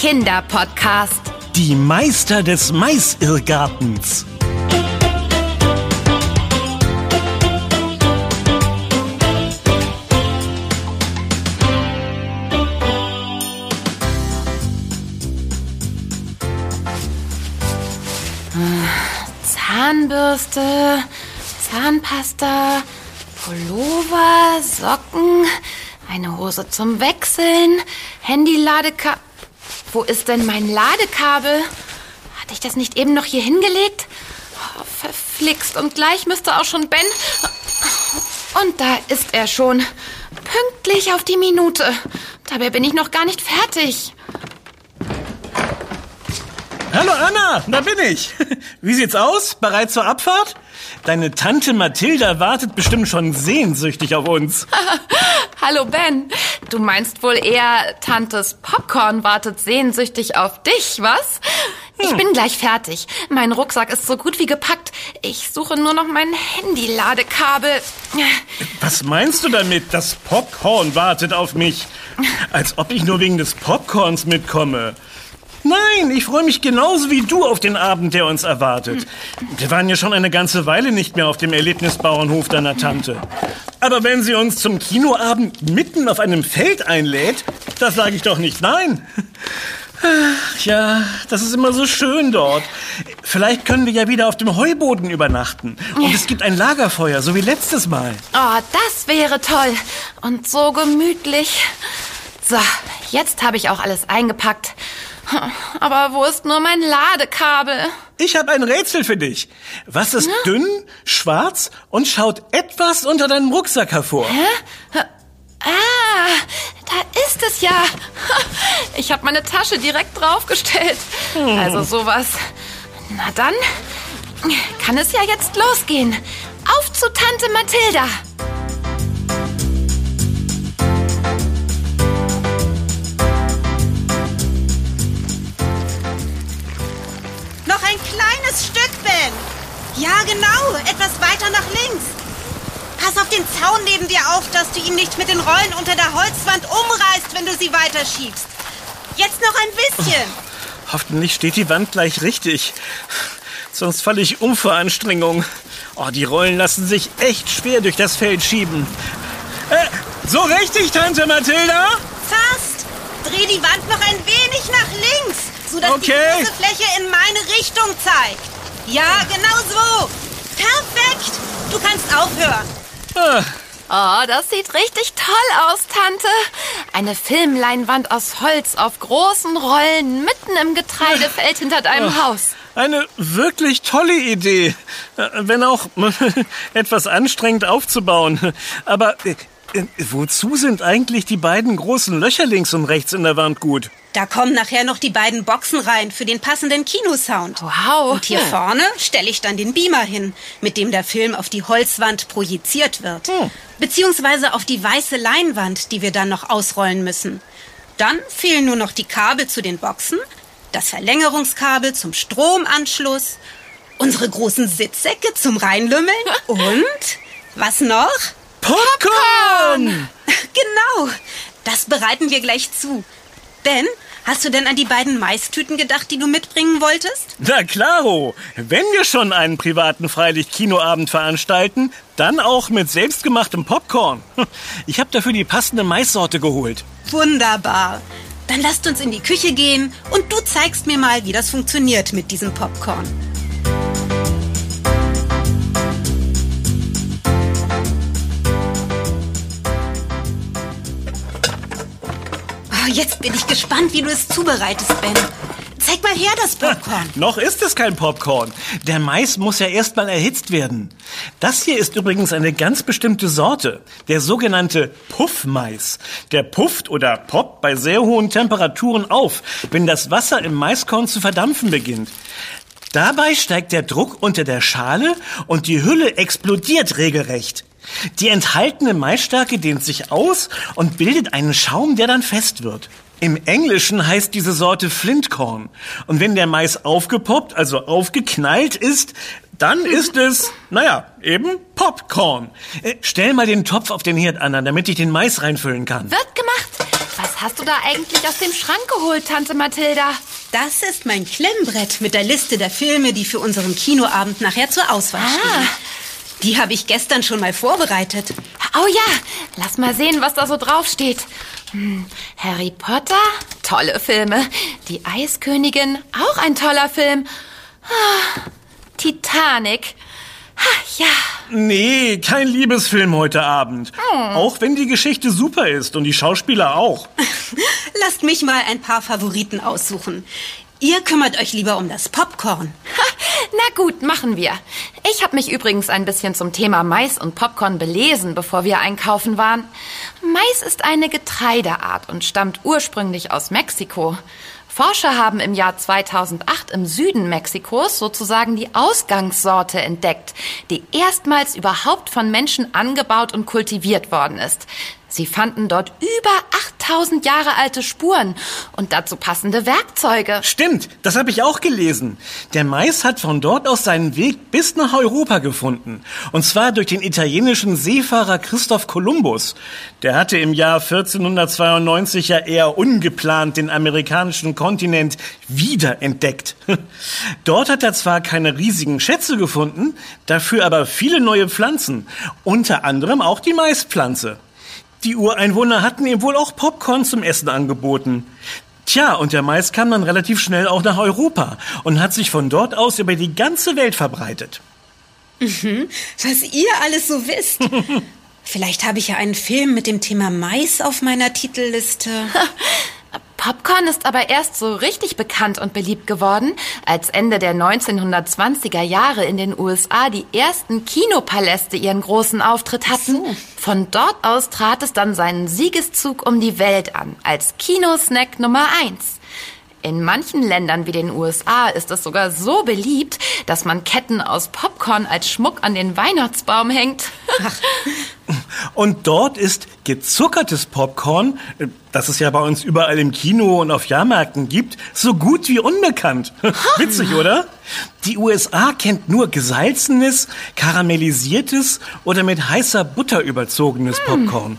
Kinderpodcast. Die Meister des Maisirrgartens. Zahnbürste, Zahnpasta, Pullover, Socken, eine Hose zum Wechseln, Handy-Ladekabel. Wo ist denn mein Ladekabel? Hatte ich das nicht eben noch hier hingelegt? Oh, verflixt. Und gleich müsste auch schon Ben. Und da ist er schon. Pünktlich auf die Minute. Dabei bin ich noch gar nicht fertig. Hallo Anna, da bin ich. Wie sieht's aus? Bereit zur Abfahrt? Deine Tante Mathilda wartet bestimmt schon sehnsüchtig auf uns. Hallo Ben. Du meinst wohl eher, Tantes Popcorn wartet sehnsüchtig auf dich, was? Ich bin gleich fertig. Mein Rucksack ist so gut wie gepackt. Ich suche nur noch mein Handy-Ladekabel. Was meinst du damit? Das Popcorn wartet auf mich. Als ob ich nur wegen des Popcorns mitkomme. Nein, ich freue mich genauso wie du auf den Abend, der uns erwartet. Wir waren ja schon eine ganze Weile nicht mehr auf dem Erlebnisbauernhof deiner Tante. Aber wenn sie uns zum Kinoabend mitten auf einem Feld einlädt, da sage ich doch nicht nein. Ach, Ja, das ist immer so schön dort. Vielleicht können wir ja wieder auf dem Heuboden übernachten. Und es gibt ein Lagerfeuer, so wie letztes Mal. Oh, das wäre toll. Und so gemütlich. So, jetzt habe ich auch alles eingepackt. Aber wo ist nur mein Ladekabel? Ich habe ein Rätsel für dich. Was ist dünn, schwarz und schaut etwas unter deinem Rucksack hervor? Ah, da ist es ja. Ich habe meine Tasche direkt draufgestellt. Also sowas. Na dann kann es ja jetzt losgehen. Auf zu Tante Mathilda. Ja, genau. Etwas weiter nach links. Pass auf den Zaun neben dir auf, dass du ihn nicht mit den Rollen unter der Holzwand umreißt, wenn du sie weiterschiebst. Jetzt noch ein bisschen. Hoffentlich steht die Wand gleich richtig. Sonst falle ich um vor Anstrengung. Oh, die Rollen lassen sich echt schwer durch das Feld schieben. Äh, so richtig, Tante Mathilda? Fast. Dreh die Wand noch ein wenig nach links, sodass Okay. die große Fläche in meine Richtung zeigt. Ja, genau so. Perfekt. Du kannst aufhören. Ah, Oh, das sieht richtig toll aus, Tante. Eine Filmleinwand aus Holz auf großen Rollen mitten im Getreidefeld hinter deinem Haus. eine wirklich tolle Idee. Äh, Wenn auch etwas anstrengend aufzubauen. Aber wozu sind eigentlich die beiden großen Löcher links und rechts in der Wand gut? Da kommen nachher noch die beiden Boxen rein für den passenden Kinosound. Wow. Und hier vorne stelle ich dann den Beamer hin, mit dem der Film auf die Holzwand projiziert wird. Hm. Beziehungsweise auf die weiße Leinwand, die wir dann noch ausrollen müssen. Dann fehlen nur noch die Kabel zu den Boxen, das Verlängerungskabel zum Stromanschluss, unsere großen Sitzsäcke zum Reinlümmeln und was noch? Popcorn! Genau, das bereiten wir gleich zu. Ben, hast du denn an die beiden Maistüten gedacht, die du mitbringen wolltest? Na klaro, wenn wir schon einen privaten Freilicht-Kinoabend veranstalten, dann auch mit selbstgemachtem Popcorn. Ich habe dafür die passende Maissorte geholt. Wunderbar. Dann lasst uns in die Küche gehen und du zeigst mir mal, wie das funktioniert mit diesem Popcorn. Oh, jetzt bin ich gespannt, wie du es zubereitest, Ben. Zeig mal her das Popcorn. Noch ist es kein Popcorn. Der Mais muss ja erstmal erhitzt werden. Das hier ist übrigens eine ganz bestimmte Sorte, der sogenannte Puffmais. Der pufft oder poppt bei sehr hohen Temperaturen auf, wenn das Wasser im Maiskorn zu verdampfen beginnt. Dabei steigt der Druck unter der Schale und die Hülle explodiert regelrecht. Die enthaltene Maisstärke dehnt sich aus und bildet einen Schaum, der dann fest wird. Im Englischen heißt diese Sorte Flintkorn. Und wenn der Mais aufgepoppt, also aufgeknallt ist, dann ist es, naja, eben Popcorn. Äh, stell mal den Topf auf den Herd an, damit ich den Mais reinfüllen kann. Wird gemacht. Was Was hast du da eigentlich aus dem Schrank geholt, Tante Mathilda? Das ist mein Klemmbrett mit der Liste der Filme, die für unseren Kinoabend nachher zur Auswahl Ah. stehen. Die habe ich gestern schon mal vorbereitet. Oh ja, lass mal sehen, was da so draufsteht. Hm, Harry Potter, tolle Filme. Die Eiskönigin, auch ein toller Film. Ah, Titanic. Ah, ja, Nee, kein Liebesfilm heute Abend. Auch wenn die Geschichte super ist und die Schauspieler auch. Lasst mich mal ein paar Favoriten aussuchen. Ihr kümmert euch lieber um das Popcorn. Ha, na gut, machen wir. Ich habe mich übrigens ein bisschen zum Thema Mais und Popcorn belesen, bevor wir einkaufen waren. Mais ist eine Getreideart und stammt ursprünglich aus Mexiko. Forscher haben im Jahr 2008 im Süden Mexikos sozusagen die Ausgangssorte entdeckt, die erstmals überhaupt von Menschen angebaut und kultiviert worden ist. Sie fanden dort über 8000 Jahre alte Spuren und dazu passende Werkzeuge. Stimmt, das habe ich auch gelesen. Der Mais hat von dort aus seinen Weg bis nach Europa gefunden. Und zwar durch den italienischen Seefahrer Christoph Kolumbus. Der hatte im Jahr 1492 ja eher ungeplant den amerikanischen Kontinent wiederentdeckt. Dort hat er zwar keine riesigen Schätze gefunden, dafür aber viele neue Pflanzen. Unter anderem auch die Maispflanze. Die Ureinwohner hatten ihm wohl auch Popcorn zum Essen angeboten. Tja, und der Mais kam dann relativ schnell auch nach Europa und hat sich von dort aus über die ganze Welt verbreitet. Was ihr alles so wisst. Vielleicht habe ich ja einen Film mit dem Thema Mais auf meiner Titelliste. Popcorn ist aber erst so richtig bekannt und beliebt geworden, als Ende der 1920er Jahre in den USA die ersten Kinopaläste ihren großen Auftritt hatten. Von dort aus trat es dann seinen Siegeszug um die Welt an, als Kinosnack Nummer eins. In manchen Ländern wie den USA ist es sogar so beliebt, dass man Ketten aus Popcorn als Schmuck an den Weihnachtsbaum hängt. Und dort ist gezuckertes Popcorn, äh, das es ja bei uns überall im Kino und auf Jahrmärkten gibt, so gut wie unbekannt. Witzig, oder? Die USA kennt nur gesalzenes, karamellisiertes oder mit heißer Butter überzogenes Popcorn.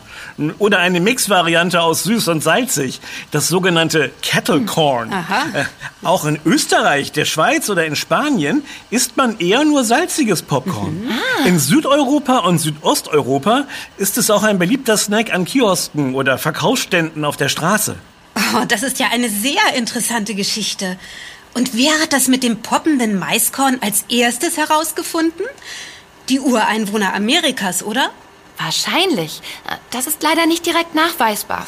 Oder eine Mixvariante aus süß und salzig, das sogenannte Kettle Corn. Äh, auch in Österreich, der Schweiz oder in Spanien isst man eher nur salziges Popcorn. In Südeuropa und Südosteuropa ist es auch ein beliebter Snack an Kiosken oder Verkaufsständen auf der Straße. Oh, das ist ja eine sehr interessante Geschichte. Und wer hat das mit dem poppenden Maiskorn als erstes herausgefunden? Die Ureinwohner Amerikas, oder? Wahrscheinlich. Das ist leider nicht direkt nachweisbar.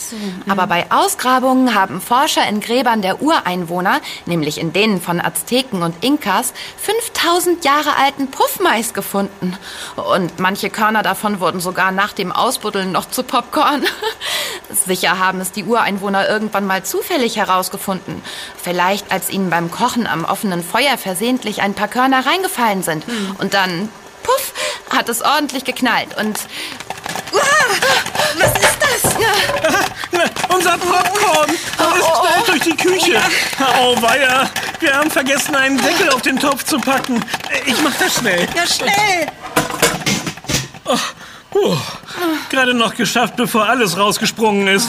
Aber bei Ausgrabungen haben Forscher in Gräbern der Ureinwohner, nämlich in denen von Azteken und Inkas, 5000 Jahre alten Puffmais gefunden. Und manche Körner davon wurden sogar nach dem Ausbuddeln noch zu Popcorn. Sicher haben es die Ureinwohner irgendwann mal zufällig herausgefunden. Vielleicht als ihnen beim Kochen am offenen Feuer versehentlich ein paar Körner reingefallen sind. Und dann, puff, hat es ordentlich geknallt. Und Was ist das? Unser Popcorn! Oh, ist schnell durch die Küche. Oh, weia. Wir haben vergessen, einen Deckel auf den Topf zu packen. Ich mach das schnell. Ja, schnell! Puh, gerade noch geschafft, bevor alles rausgesprungen ist.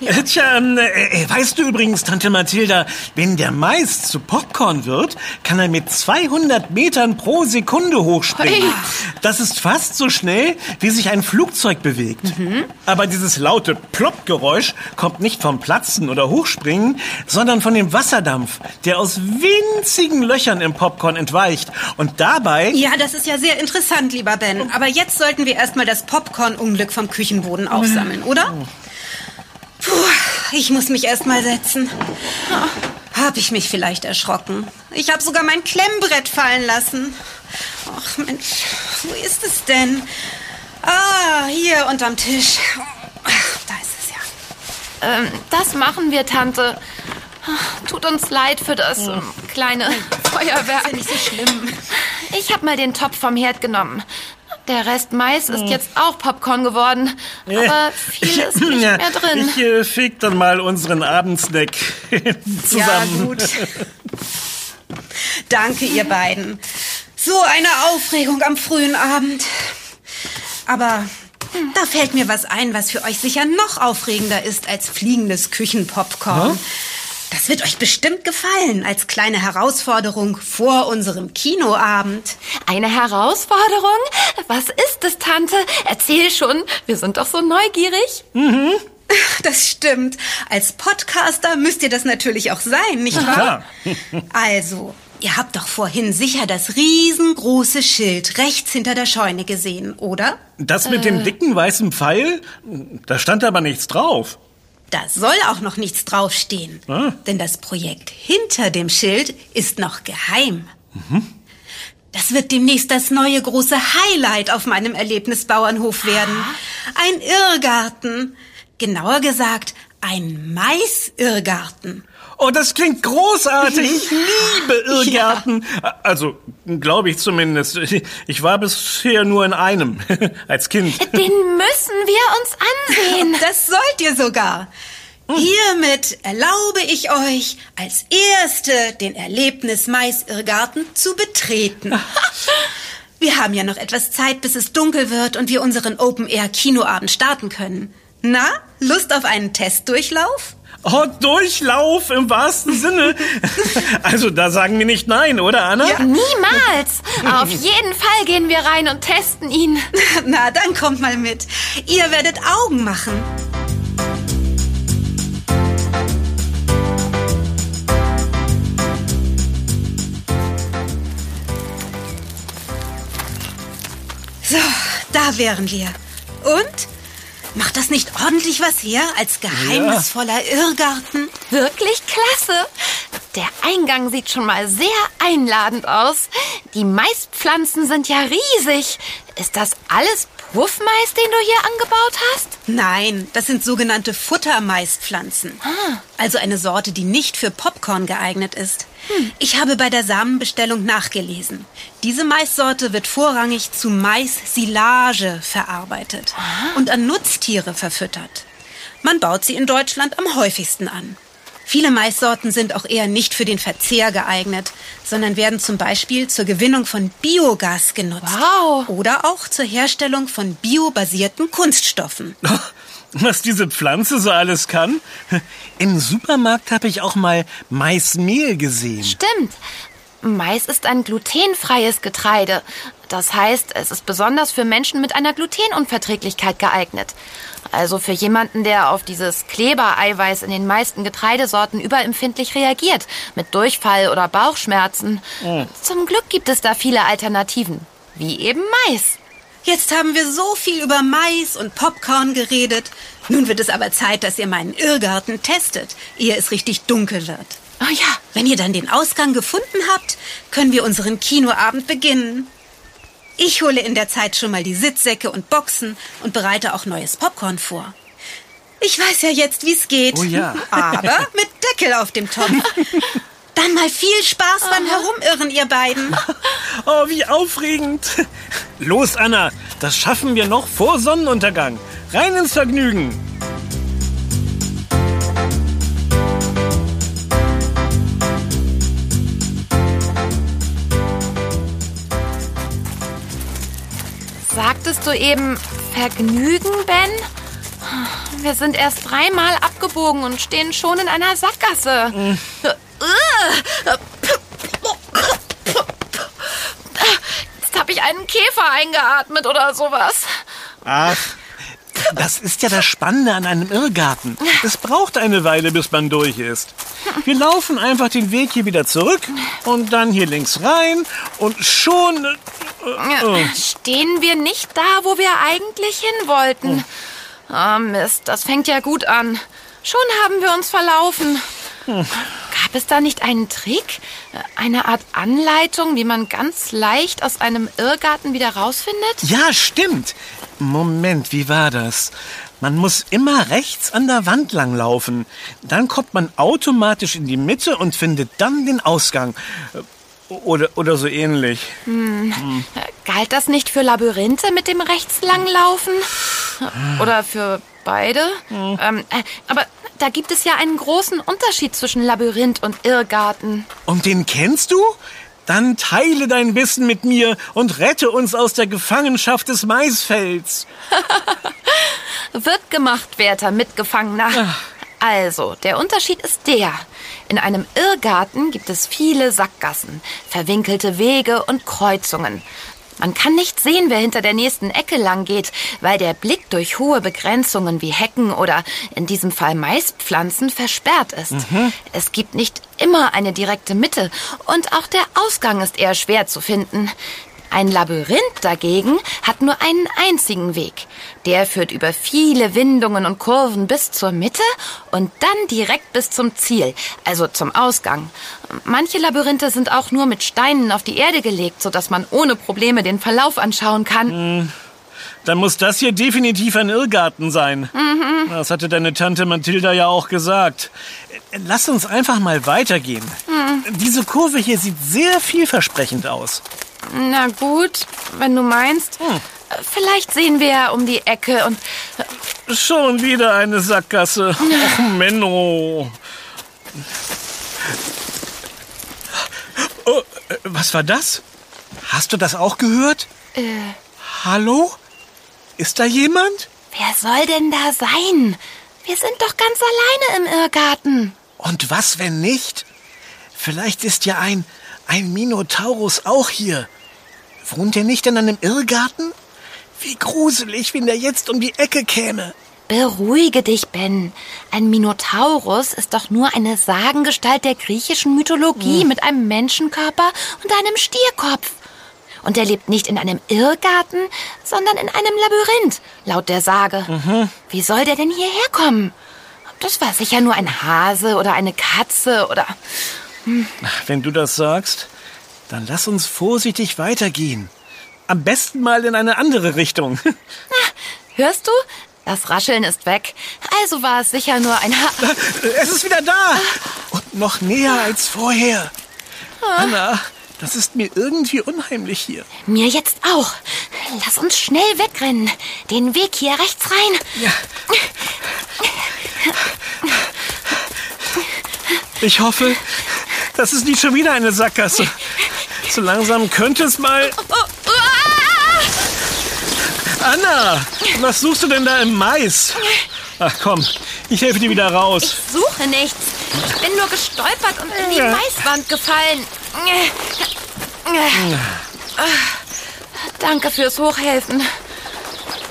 Äh, Tja, ähm, äh, äh, weißt du übrigens, Tante Mathilda, wenn der Mais zu Popcorn wird, kann er mit 200 Metern pro Sekunde hochspringen. Ui. Das ist fast so schnell, wie sich ein Flugzeug bewegt. Aber dieses laute Plopp-Geräusch kommt nicht vom Platzen oder Hochspringen, sondern von dem Wasserdampf, der aus winzigen Löchern im Popcorn entweicht. Und dabei... Ja, das ist ja sehr interessant, lieber Ben. Aber jetzt sollten wir erstmal das Popcorn-Unglück vom Küchenboden aufsammeln, oder? Puh, ich muss mich erstmal setzen. Hab ich mich vielleicht erschrocken? Ich habe sogar mein Klemmbrett fallen lassen. Ach Mensch, wo ist es denn? Ah, hier unterm Tisch. Da ist es ja. ähm, das machen wir, Tante. Tut uns leid für das ähm, kleine Feuerwerk. Ist ja nicht so schlimm. Ich habe mal den Topf vom Herd genommen. Der Rest Mais ist jetzt auch Popcorn geworden. Aber viel ist nicht mehr drin. Ich äh, feg dann mal unseren Abendsnack zusammen. Ja, gut. Danke, ihr beiden. So eine Aufregung am frühen Abend. Aber Da fällt mir was ein, was für euch sicher noch aufregender ist als fliegendes Küchenpopcorn. Das wird euch bestimmt gefallen als kleine Herausforderung vor unserem Kinoabend. Eine Herausforderung? Was ist es, Tante? Erzähl schon. Wir sind doch so neugierig. Das stimmt. Als Podcaster müsst ihr das natürlich auch sein, nicht wahr? Also, ihr habt doch vorhin sicher das riesengroße Schild rechts hinter der Scheune gesehen, oder? Das mit dem dicken weißen Pfeil? Da stand aber nichts drauf. Da soll auch noch nichts draufstehen. Ah. Denn das Projekt hinter dem Schild ist noch geheim. Das wird demnächst das neue große Highlight auf meinem Erlebnisbauernhof werden. Ein Irrgarten. Genauer gesagt, ein Maisirrgarten. Oh, das klingt großartig. Ich liebe Irrgärten. Also, glaube ich zumindest. Ich war bisher nur in einem, als Kind. Den müssen wir uns ansehen. Das sollt ihr sogar. Hiermit erlaube ich euch, als Erste den Erlebnis-Mais-Irrgarten zu betreten. Wir haben ja noch etwas Zeit, bis es dunkel wird und wir unseren Open-Air-Kinoabend starten können. Na, Lust auf einen Testdurchlauf? Oh, Durchlauf im wahrsten Sinne. Also, da sagen wir nicht nein, oder, Anna? Ja. Niemals. Auf jeden Fall gehen wir rein und testen ihn. Na, dann kommt mal mit. Ihr werdet Augen machen. So, da wären wir. Und? Macht das nicht ordentlich was her als geheimnisvoller Irrgarten? Wirklich klasse. Der Eingang sieht schon mal sehr einladend aus. Die Maispflanzen sind ja riesig. Ist das alles Puffmais, den du hier angebaut hast? Nein, das sind sogenannte Futtermaispflanzen. Also eine Sorte, die nicht für Popcorn geeignet ist. Ich habe bei der Samenbestellung nachgelesen. Diese Maissorte wird vorrangig zu Mais-Silage verarbeitet und an Nutztiere verfüttert. Man baut sie in Deutschland am häufigsten an. Viele Maissorten sind auch eher nicht für den Verzehr geeignet, sondern werden zum Beispiel zur Gewinnung von Biogas genutzt. Wow. Oder auch zur Herstellung von biobasierten Kunststoffen. Was diese Pflanze so alles kann? Im Supermarkt habe ich auch mal Maismehl gesehen. Stimmt. Mais ist ein glutenfreies Getreide. Das heißt, es ist besonders für Menschen mit einer Glutenunverträglichkeit geeignet. Also für jemanden, der auf dieses Klebereiweiß in den meisten Getreidesorten überempfindlich reagiert, mit Durchfall oder Bauchschmerzen. Zum Glück gibt es da viele Alternativen, wie eben Mais. Jetzt haben wir so viel über Mais und Popcorn geredet. Nun wird es aber Zeit, dass ihr meinen Irrgarten testet, ehe es richtig dunkel wird. Oh ja, Wenn ihr dann den Ausgang gefunden habt, können wir unseren Kinoabend beginnen. Ich hole in der Zeit schon mal die Sitzsäcke und Boxen und bereite auch neues Popcorn vor. Ich weiß ja jetzt, wie es geht. Oh ja. Aber mit Deckel auf dem Topf. Dann mal viel Spaß beim Herumirren, ihr beiden. Oh, wie aufregend. Los, Anna, das schaffen wir noch vor Sonnenuntergang. Rein ins Vergnügen. sagtest du eben Vergnügen, Ben? Wir sind erst dreimal abgebogen und stehen schon in einer Sackgasse. Jetzt habe ich einen Käfer eingeatmet oder sowas. Ach, das ist ja das Spannende an einem Irrgarten. Es braucht eine Weile, bis man durch ist. Wir laufen einfach den Weg hier wieder zurück und dann hier links rein und schon... äh, Ja, Stehen wir nicht da, wo wir eigentlich hin wollten? Ah, Mist, das fängt ja gut an. Schon haben wir uns verlaufen. Gab es da nicht einen Trick? Eine Art Anleitung, wie man ganz leicht aus einem Irrgarten wieder rausfindet? Ja, stimmt. Moment, wie war das? Man muss immer rechts an der Wand lang laufen. Dann kommt man automatisch in die Mitte und findet dann den Ausgang. Oder, oder so ähnlich. Galt das nicht für Labyrinthe mit dem rechts langlaufen? Oder für beide? Ähm, äh, aber da gibt es ja einen großen Unterschied zwischen Labyrinth und Irrgarten. Und den kennst du? Dann teile dein Wissen mit mir und rette uns aus der Gefangenschaft des Maisfelds. Wird gemacht, werter Mitgefangener. Also, der Unterschied ist der. In einem Irrgarten gibt es viele Sackgassen, verwinkelte Wege und Kreuzungen. Man kann nicht sehen, wer hinter der nächsten Ecke lang geht, weil der Blick durch hohe Begrenzungen wie Hecken oder in diesem Fall Maispflanzen versperrt ist. Es gibt nicht immer eine direkte Mitte und auch der Ausgang ist eher schwer zu finden. Ein Labyrinth dagegen hat nur einen einzigen Weg. Der führt über viele Windungen und Kurven bis zur Mitte und dann direkt bis zum Ziel, also zum Ausgang. Manche Labyrinthe sind auch nur mit Steinen auf die Erde gelegt, sodass man ohne Probleme den Verlauf anschauen kann. Dann muss das hier definitiv ein Irrgarten sein. Das hatte deine Tante Mathilda ja auch gesagt. Lass uns einfach mal weitergehen. Diese Kurve hier sieht sehr vielversprechend aus. Na gut, wenn du meinst. Vielleicht sehen wir ja um die Ecke und Schon wieder eine Sackgasse. Och, Menno. Oh, was war das? Hast du das auch gehört? äh, Hallo? Ist da jemand? wer soll denn da sein? Wir sind doch ganz alleine im Irrgarten. Und was, wenn nicht? Vielleicht ist ja ein, ein Minotaurus auch hier. Wohnt er nicht in einem Irrgarten? Wie gruselig, wenn der jetzt um die Ecke käme. Beruhige dich, Ben. Ein Minotaurus ist doch nur eine Sagengestalt der griechischen Mythologie mit einem Menschenkörper und einem Stierkopf. Und er lebt nicht in einem Irrgarten, sondern in einem Labyrinth, laut der Sage. Wie soll der denn hierher kommen? Das war sicher nur ein Hase oder eine Katze oder... Wenn du das sagst, dann lass uns vorsichtig weitergehen. Am besten mal in eine andere Richtung. Hörst du? Das Rascheln ist weg. Also war es sicher nur ein ha Es ist wieder da. Und noch näher als vorher. Anna, das ist mir irgendwie unheimlich hier. Mir jetzt auch. Lass uns schnell wegrennen. Den Weg hier rechts rein. Ja. Ich hoffe, das ist nicht schon wieder eine Sackgasse. So langsam könnte es mal... Anna, was suchst du denn da im Mais? Ach komm, ich helfe dir wieder raus. Suche nichts. Ich bin nur gestolpert und in die. Maiswand gefallen. Danke fürs Hochhelfen.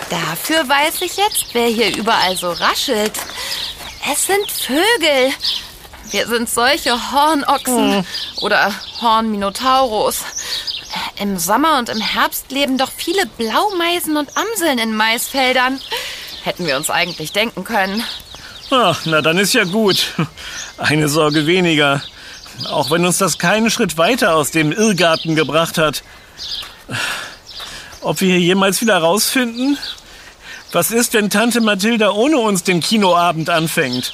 Dafür weiß ich jetzt, wer hier überall so raschelt. Es sind Vögel. Wir sind solche Hornochsen oder Hornminotaurus. Im Sommer und im Herbst leben doch viele Blaumeisen und Amseln in Maisfeldern. Hätten wir uns eigentlich denken können. Ach, na dann ist ja gut. Eine Sorge weniger. Auch wenn uns das keinen Schritt weiter aus dem Irrgarten gebracht hat. Ob wir hier jemals wieder rausfinden? Was ist, wenn Tante Mathilda ohne uns den Kinoabend anfängt?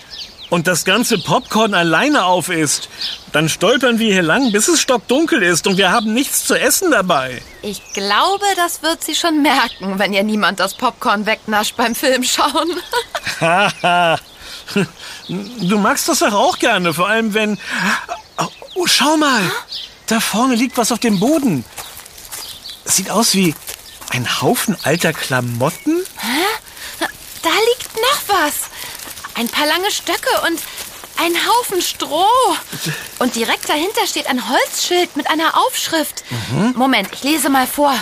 Und das ganze Popcorn alleine auf ist? Dann stolpern wir hier lang, bis es stockdunkel ist und wir haben nichts zu essen dabei. Ich glaube, das wird sie schon merken, wenn ihr niemand das Popcorn wegnascht beim Film schauen. Haha. Du magst das doch auch gerne, vor allem wenn... Oh, schau mal. Da vorne liegt was auf dem Boden. Sieht aus wie ein Haufen alter Klamotten. Da liegt noch was. Ein paar lange Stöcke und ein Haufen Stroh. Und direkt dahinter steht ein Holzschild mit einer Aufschrift. Moment, ich lese mal vor.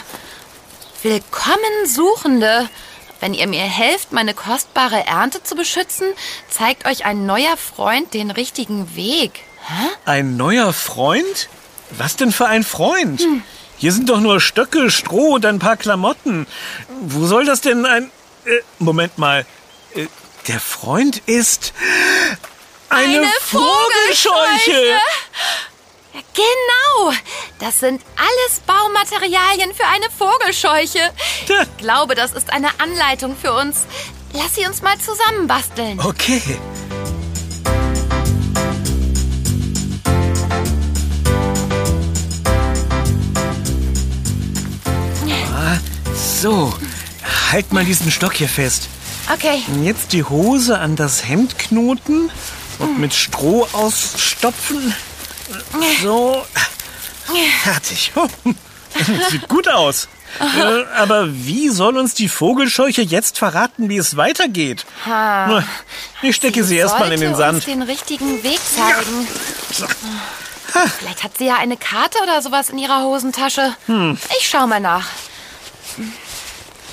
Willkommen Suchende. Wenn ihr mir helft, meine kostbare Ernte zu beschützen, zeigt euch ein neuer Freund den richtigen Weg. Ein neuer Freund? Was denn für ein Freund? Hier sind doch nur Stöcke, Stroh und ein paar Klamotten. Wo soll das denn ein... Äh, Moment mal. Äh, der Freund ist... Eine, Vogelscheuche! Ja, Genau, das sind alles Baumaterialien für eine Vogelscheuche. Ich glaube, das ist eine Anleitung für uns. Lass sie uns mal zusammenbasteln. Okay. Ah, So, halt mal diesen Stock hier fest. Okay, Jetzt die Hose an das Hemd knoten und mit Stroh ausstopfen. So, Fertig. Sieht gut aus. Äh, aber wie soll uns die Vogelscheuche jetzt verraten, wie es weitergeht? Ha. Ich stecke sie erstmal in den Sollte uns Sand. den richtigen Weg zeigen. Vielleicht hat sie ja eine Karte oder sowas in ihrer Hosentasche. Hm. Ich schau mal nach.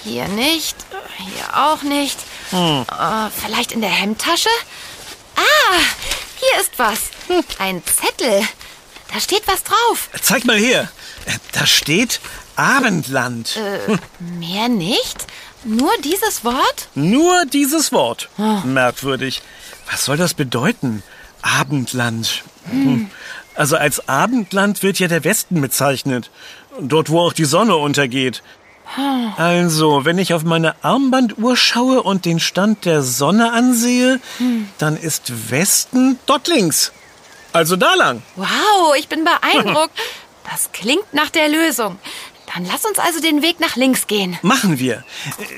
Hier nicht, hier auch nicht. Hm. Äh, vielleicht in der Hemdtasche? Ah, hier ist was. Hm. Ein Zettel. Da steht was drauf. Zeig mal her. Da steht Abendland. Äh, mehr nicht? Nur dieses Wort? Nur dieses Wort. Merkwürdig. Was soll das bedeuten? Abendland. Hm. Also als Abendland wird ja der Westen bezeichnet. Dort, wo auch die Sonne untergeht. Also, wenn ich auf meine Armbanduhr schaue und den Stand der Sonne ansehe, dann ist Westen dort links. Also da lang. Wow, ich bin beeindruckt. Das klingt nach der Lösung. Dann lass uns also den Weg nach links gehen. Machen wir.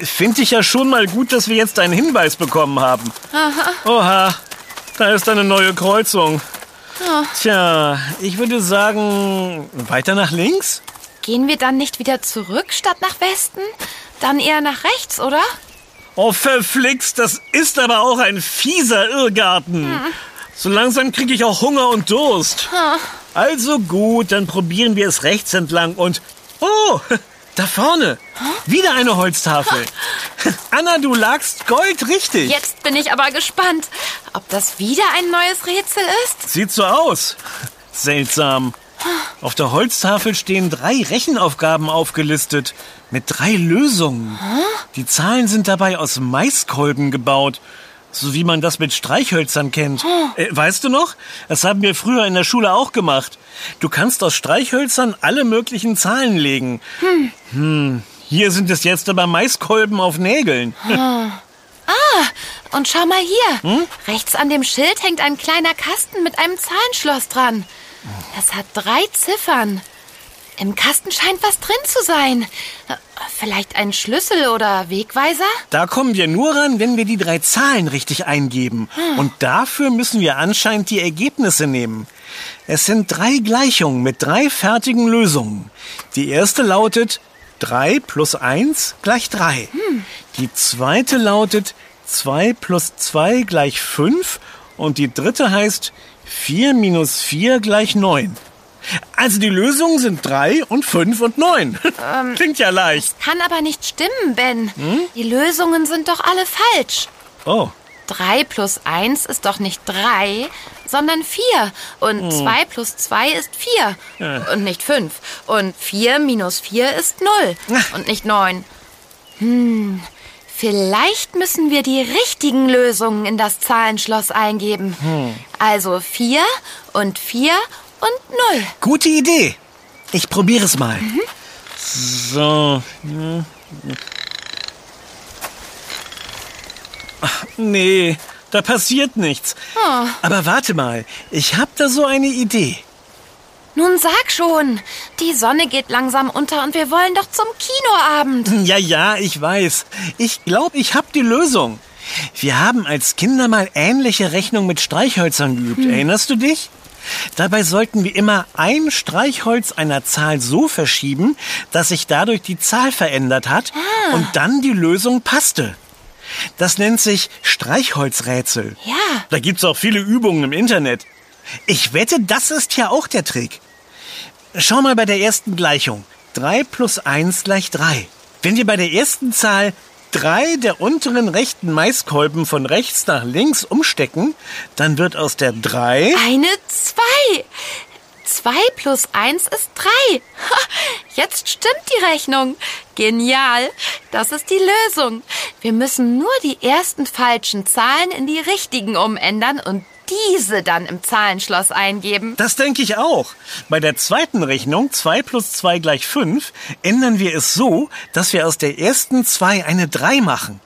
Finde ich ja schon mal gut, dass wir jetzt einen Hinweis bekommen haben. Oha, da ist eine neue Kreuzung. Tja, ich würde sagen, weiter nach links? Gehen wir dann nicht wieder zurück statt nach Westen? Dann eher nach rechts, oder? Oh, verflixt, das ist aber auch ein fieser Irrgarten. So langsam kriege ich auch Hunger und Durst. Also gut, dann probieren wir es rechts entlang und... Oh, da vorne. Wieder eine Holztafel. Anna, du lagst goldrichtig. Jetzt bin ich aber gespannt, ob das wieder ein neues Rätsel ist. Sieht so aus. Seltsam. Auf der Holztafel stehen drei Rechenaufgaben aufgelistet mit drei Lösungen. Die Zahlen sind dabei aus Maiskolben gebaut, so wie man das mit Streichhölzern kennt. Äh, weißt du noch? Das haben wir früher in der Schule auch gemacht. Du kannst aus Streichhölzern alle möglichen Zahlen legen. Hm. Hier sind es jetzt aber Maiskolben auf Nägeln. Und schau mal hier. Rechts an dem Schild hängt ein kleiner Kasten mit einem Zahlenschloss dran. Das hat drei Ziffern. Im Kasten scheint was drin zu sein. Vielleicht ein Schlüssel oder Wegweiser? Da kommen wir nur ran, wenn wir die drei Zahlen richtig eingeben. Und dafür müssen wir anscheinend die Ergebnisse nehmen. Es sind drei Gleichungen mit drei fertigen Lösungen. Die erste lautet 3 plus 1 gleich 3. Die zweite lautet 2 plus 2 gleich 5. Und die dritte heißt 4 minus 4 gleich 9. Also die Lösungen sind 3 und 5 und 9. Klingt ja leicht. Kann aber nicht stimmen, Ben. Die Lösungen sind doch alle falsch. Oh. 3 plus 1 ist doch nicht 3, sondern 4. Und 2 plus 2 ist 4. Und nicht 5. Und 4 minus 4 ist 0. Und nicht 9. Hm, vielleicht müssen wir die richtigen Lösungen in das Zahlenschloss eingeben. Also 4 und 4 und 0. Gute Idee. Ich probiere es mal. So. ja. Ach, nee, da passiert nichts. Aber warte mal, ich hab da so eine Idee. Nun sag schon, die Sonne geht langsam unter und wir wollen doch zum Kinoabend. Ja, ja, ich weiß. Ich glaube, ich hab die Lösung. Wir haben als Kinder mal ähnliche Rechnungen mit Streichhölzern geübt. Erinnerst du dich? Dabei sollten wir immer ein Streichholz einer Zahl so verschieben, dass sich dadurch die Zahl verändert hat und dann die Lösung passte. Das nennt sich Streichholzrätsel. Ja. Da gibt's auch viele Übungen im Internet. Ich wette, das ist ja auch der Trick. Schau mal bei der ersten Gleichung. 3 plus 1 gleich 3. Wenn wir bei der ersten Zahl drei der unteren rechten Maiskolben von rechts nach links umstecken, dann wird aus der 3 Eine 2. 2 plus 1 ist 3. Jetzt stimmt die Rechnung. Genial. Das ist die Lösung. Wir müssen nur die ersten falschen Zahlen in die richtigen umändern und diese dann im Zahlenschloss eingeben. Das denke ich auch. Bei der zweiten Rechnung, 2 plus 2 gleich 5, ändern wir es so, dass wir aus der ersten 2 eine 3 machen.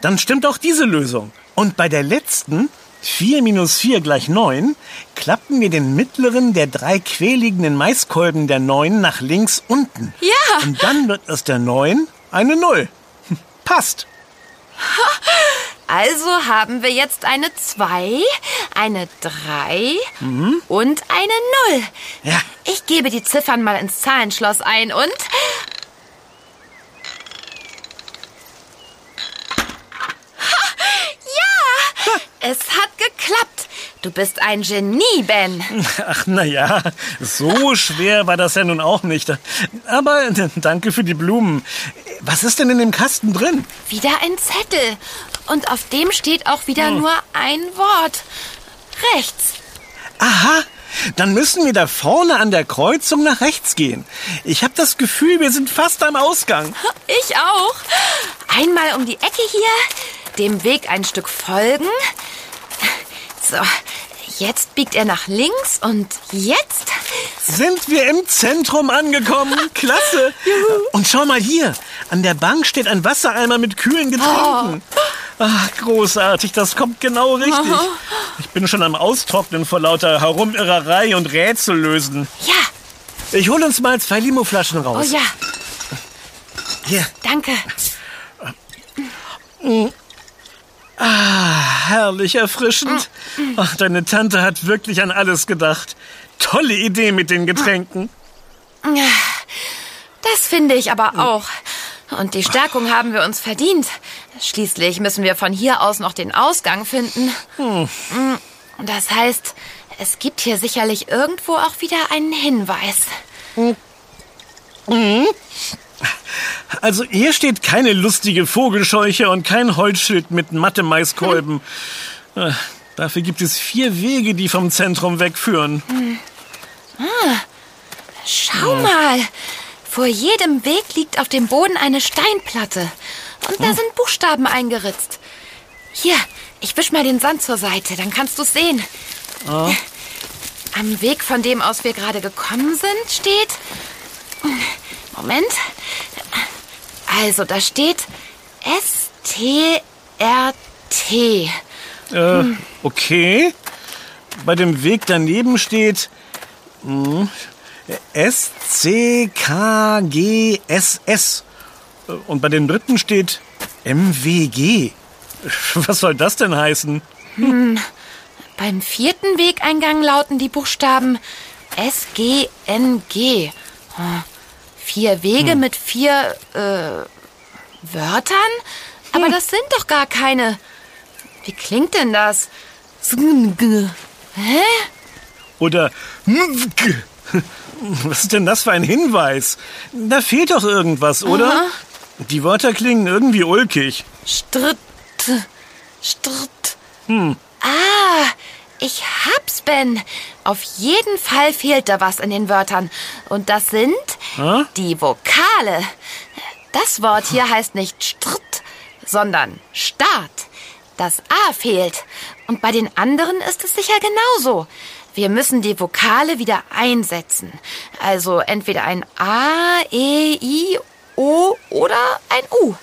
Dann stimmt auch diese Lösung. Und bei der letzten, 4 minus 4 gleich 9, klappen wir den mittleren der drei querliegenden Maiskolben der 9 nach links unten. Ja. Und dann wird aus der 9 eine 0. Hm, Passt. Also haben wir jetzt eine 2, eine 3 und eine 0. Ja. Ich gebe die Ziffern mal ins Zahlenschloss ein und... Ha, Ja! Es hat geklappt. Du bist ein Genie, Ben. Ach, na ja, so schwer war das ja nun auch nicht. Aber danke für die Blumen. Was ist denn in dem Kasten drin? Wieder ein Zettel. Und auf dem steht auch wieder nur ein Wort. Rechts. Aha, dann müssen wir da vorne an der Kreuzung nach rechts gehen. Ich habe das Gefühl, wir sind fast am Ausgang. Ich auch. Einmal um die Ecke hier, dem Weg ein Stück folgen. So, jetzt biegt er nach links und jetzt... Sind wir im Zentrum angekommen? Klasse. Und schau mal hier, an der Bank steht ein Wassereimer mit kühlen Getränken. Ach, großartig, das kommt genau richtig. Ich bin schon am Austrocknen vor lauter Herumirrerei und Rätsellösen. Ja, Ich hol uns mal zwei Limoflaschen oh raus. ja, Hier, danke. Herrlich erfrischend. Ach, deine Tante hat wirklich an alles gedacht. Tolle Idee mit den Getränken. Das finde ich aber auch. Und die Stärkung haben wir uns verdient. Schließlich müssen wir von hier aus noch den Ausgang finden. Mm, Das heißt, es gibt hier sicherlich irgendwo auch wieder einen Hinweis. Also hier steht keine lustige Vogelscheuche und kein Holzschild mit Mathemaiskolben. Äh, Dafür gibt es vier Wege, die vom Zentrum wegführen. Schau mal. Vor jedem Weg liegt auf dem Boden eine Steinplatte. Und da sind Buchstaben eingeritzt. Hier, ich wisch mal den Sand zur Seite, dann kannst du es sehen. Am Weg, von dem aus wir gerade gekommen sind, steht. Moment. Also, da steht S-T-R-T. Äh, okay. Bei dem Weg daneben steht hm, S-C-K-G-S-S. Äh, Und bei dem dritten steht MWG. Was soll das denn heißen? Beim vierten Wegeingang lauten die Buchstaben S-G-N-G. Hm. Vier Wege mit vier äh, Wörtern? Aber das sind doch gar keine. Wie klingt denn das? Hä? Oder. Was ist denn das für ein Hinweis? Da fehlt doch irgendwas, oder? Die Wörter klingen irgendwie ulkig. Stritt. Stritt. Ah, ich hab's, Ben. Auf jeden Fall fehlt da was in den Wörtern. Und das sind Hä? die Vokale. Das Wort hier heißt nicht Stritt, sondern Start. Das A fehlt. Und bei den anderen ist es sicher genauso. Wir müssen die Vokale wieder einsetzen. Also entweder ein A, E, I, O oder ein U.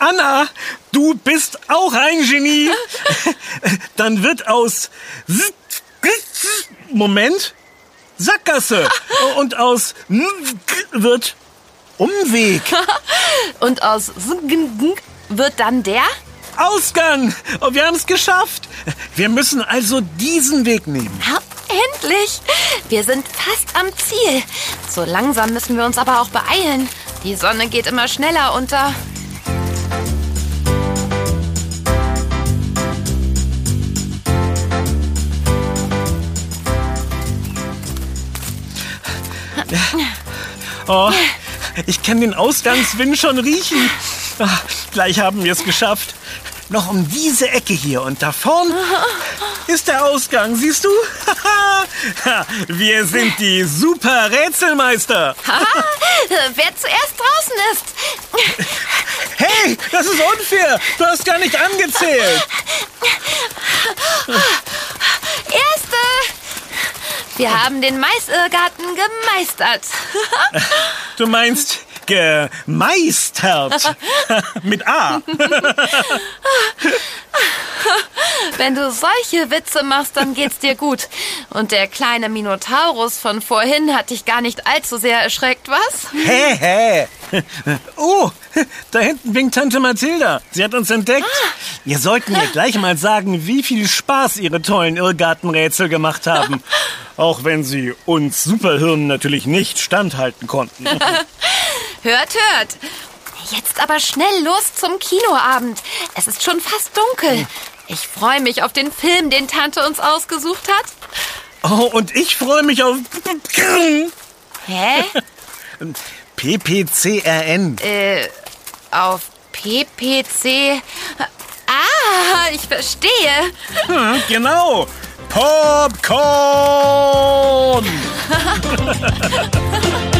Anna, du bist auch ein Genie. Dann wird aus Moment Sackgasse und aus wird Umweg. Und aus wird dann der? Ausgang. Und wir haben es geschafft. Wir müssen also diesen Weg nehmen. Endlich! Wir sind fast am Ziel. So langsam müssen wir uns aber auch beeilen. Die Sonne geht immer schneller unter. Oh, ich kann den Ausgangswind schon riechen. Ah, gleich haben wir es geschafft. Noch um diese Ecke hier und da vorn ist der Ausgang, siehst du? Wir sind die super Rätselmeister. Wer zuerst draußen ist. Hey, das ist unfair. Du hast gar nicht angezählt. Wir haben den Maisirrgarten gemeistert. Du meinst gemeistert. Mit A. Wenn du solche Witze machst, dann geht's dir gut. Und der kleine Minotaurus von vorhin hat dich gar nicht allzu sehr erschreckt, was? Hä, hä. Oh, da hinten winkt Tante Mathilda. Sie hat uns entdeckt. Wir sollten ihr gleich mal sagen, wie viel Spaß ihre tollen Irrgartenrätsel gemacht haben. Auch wenn sie uns Superhirnen natürlich nicht standhalten konnten. Hört, hört. Jetzt aber schnell los zum Kinoabend. Es ist schon fast dunkel. Ich freue mich auf den Film, den Tante uns ausgesucht hat. Oh, und ich freue mich auf Hä? PPCRN. Äh, auf PPC. Ah, ich verstehe. Hm, genau. Popcorn.